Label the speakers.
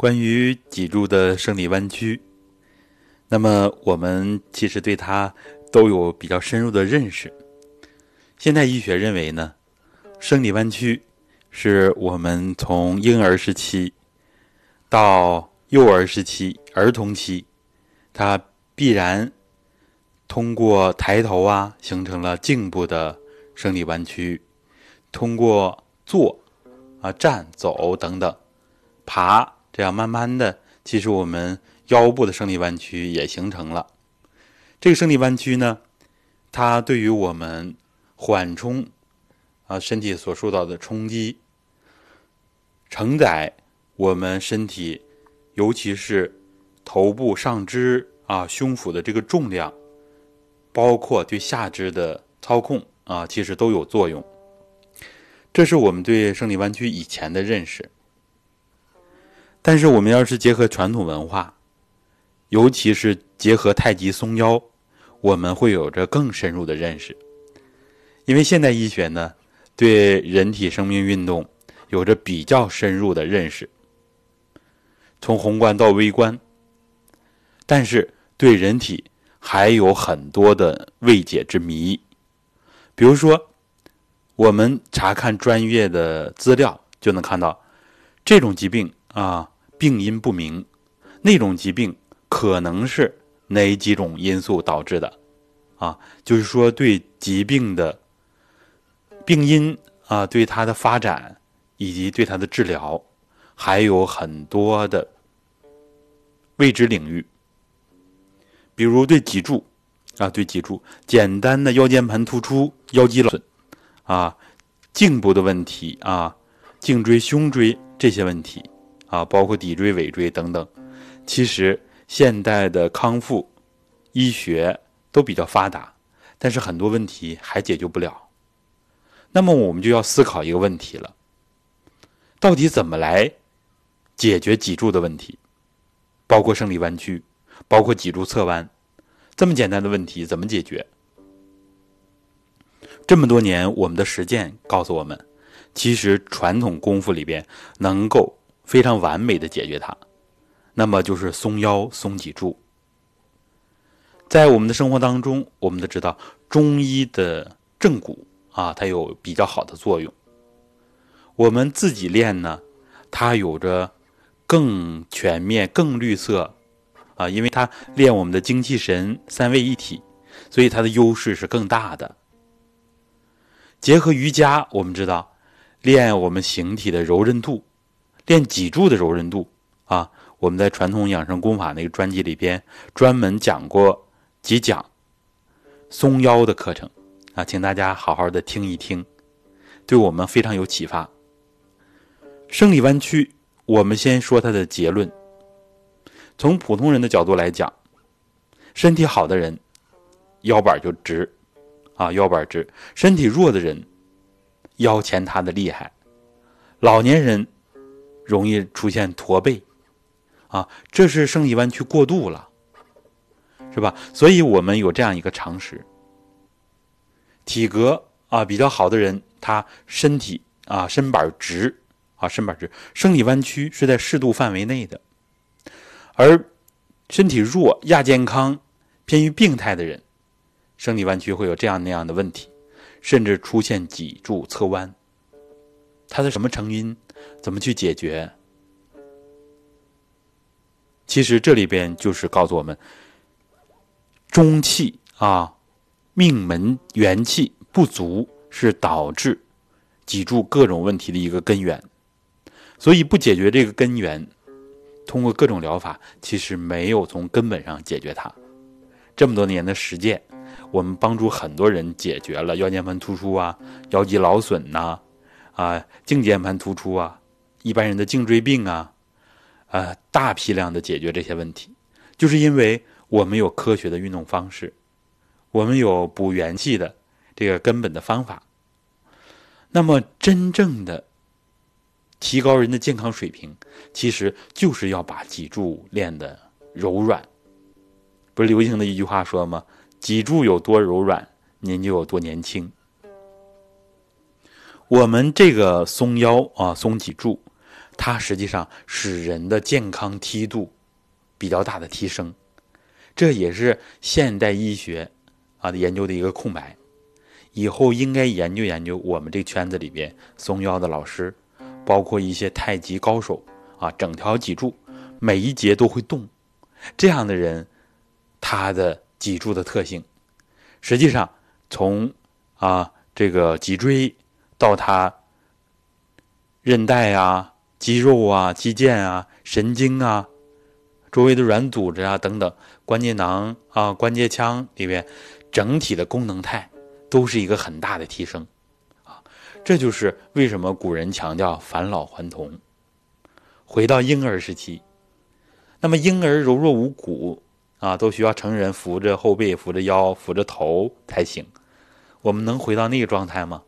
Speaker 1: 关于脊柱的生理弯曲，那么我们其实对它都有比较深入的认识。现代医学认为呢，生理弯曲是我们从婴儿时期到幼儿时期、儿童期，它必然通过抬头啊，形成了颈部的生理弯曲，通过坐。啊，站、走等等，爬，这样慢慢的，其实我们腰部的生理弯曲也形成了。这个生理弯曲呢，它对于我们缓冲啊身体所受到的冲击，承载我们身体，尤其是头部上肢啊、胸腹的这个重量，包括对下肢的操控啊，其实都有作用。这是我们对生理弯曲以前的认识，但是我们要是结合传统文化，尤其是结合太极松腰，我们会有着更深入的认识。因为现代医学呢，对人体生命运动有着比较深入的认识，从宏观到微观，但是对人体还有很多的未解之谜，比如说。我们查看专业的资料，就能看到这种疾病啊，病因不明；那种疾病可能是哪几种因素导致的？啊，就是说对疾病的病因啊，对它的发展以及对它的治疗，还有很多的未知领域。比如对脊柱啊，对脊柱简单的腰间盘突出、腰肌劳损。啊，颈部的问题啊，颈椎、胸椎这些问题啊，包括骶椎、尾椎等等，其实现代的康复医学都比较发达，但是很多问题还解决不了。那么我们就要思考一个问题了：到底怎么来解决脊柱的问题？包括生理弯曲，包括脊柱侧弯，这么简单的问题怎么解决？这么多年，我们的实践告诉我们，其实传统功夫里边能够非常完美的解决它，那么就是松腰、松脊柱。在我们的生活当中，我们都知道中医的正骨啊，它有比较好的作用。我们自己练呢，它有着更全面、更绿色啊，因为它练我们的精气神三位一体，所以它的优势是更大的。结合瑜伽，我们知道练我们形体的柔韧度，练脊柱的柔韧度啊。我们在传统养生功法那个专辑里边专门讲过几讲松腰的课程啊，请大家好好的听一听，对我们非常有启发。生理弯曲，我们先说它的结论。从普通人的角度来讲，身体好的人腰板就直。啊，腰板直，身体弱的人腰前塌的厉害，老年人容易出现驼背，啊，这是生理弯曲过度了，是吧？所以我们有这样一个常识：体格啊比较好的人，他身体啊身板直啊身板直，生理弯曲是在适度范围内的；而身体弱、亚健康、偏于病态的人。生理弯曲会有这样那样的问题，甚至出现脊柱侧弯。它的什么成因？怎么去解决？其实这里边就是告诉我们，中气啊，命门元气不足是导致脊柱各种问题的一个根源。所以不解决这个根源，通过各种疗法，其实没有从根本上解决它。这么多年的实践。我们帮助很多人解决了腰间盘突出啊、腰肌劳损呐、啊颈间盘突出啊、一般人的颈椎病啊，啊大批量的解决这些问题，就是因为我们有科学的运动方式，我们有补元气的这个根本的方法。那么，真正的提高人的健康水平，其实就是要把脊柱练得柔软。不是流行的一句话说吗？脊柱有多柔软，您就有多年轻。我们这个松腰啊，松脊柱，它实际上使人的健康梯度比较大的提升。这也是现代医学啊研究的一个空白。以后应该研究研究我们这圈子里边松腰的老师，包括一些太极高手啊，整条脊柱每一节都会动，这样的人，他的脊柱的特性，实际上从啊这个脊椎到他韧带啊、肌肉啊、肌腱啊、神经啊、周围的软组织啊等等关节囊啊、关节腔里面整体的功能态。都是一个很大的提升，啊，这就是为什么古人强调返老还童，回到婴儿时期。那么婴儿柔弱无骨啊，都需要成人扶着后背、扶着腰、扶着头才行。我们能回到那个状态吗？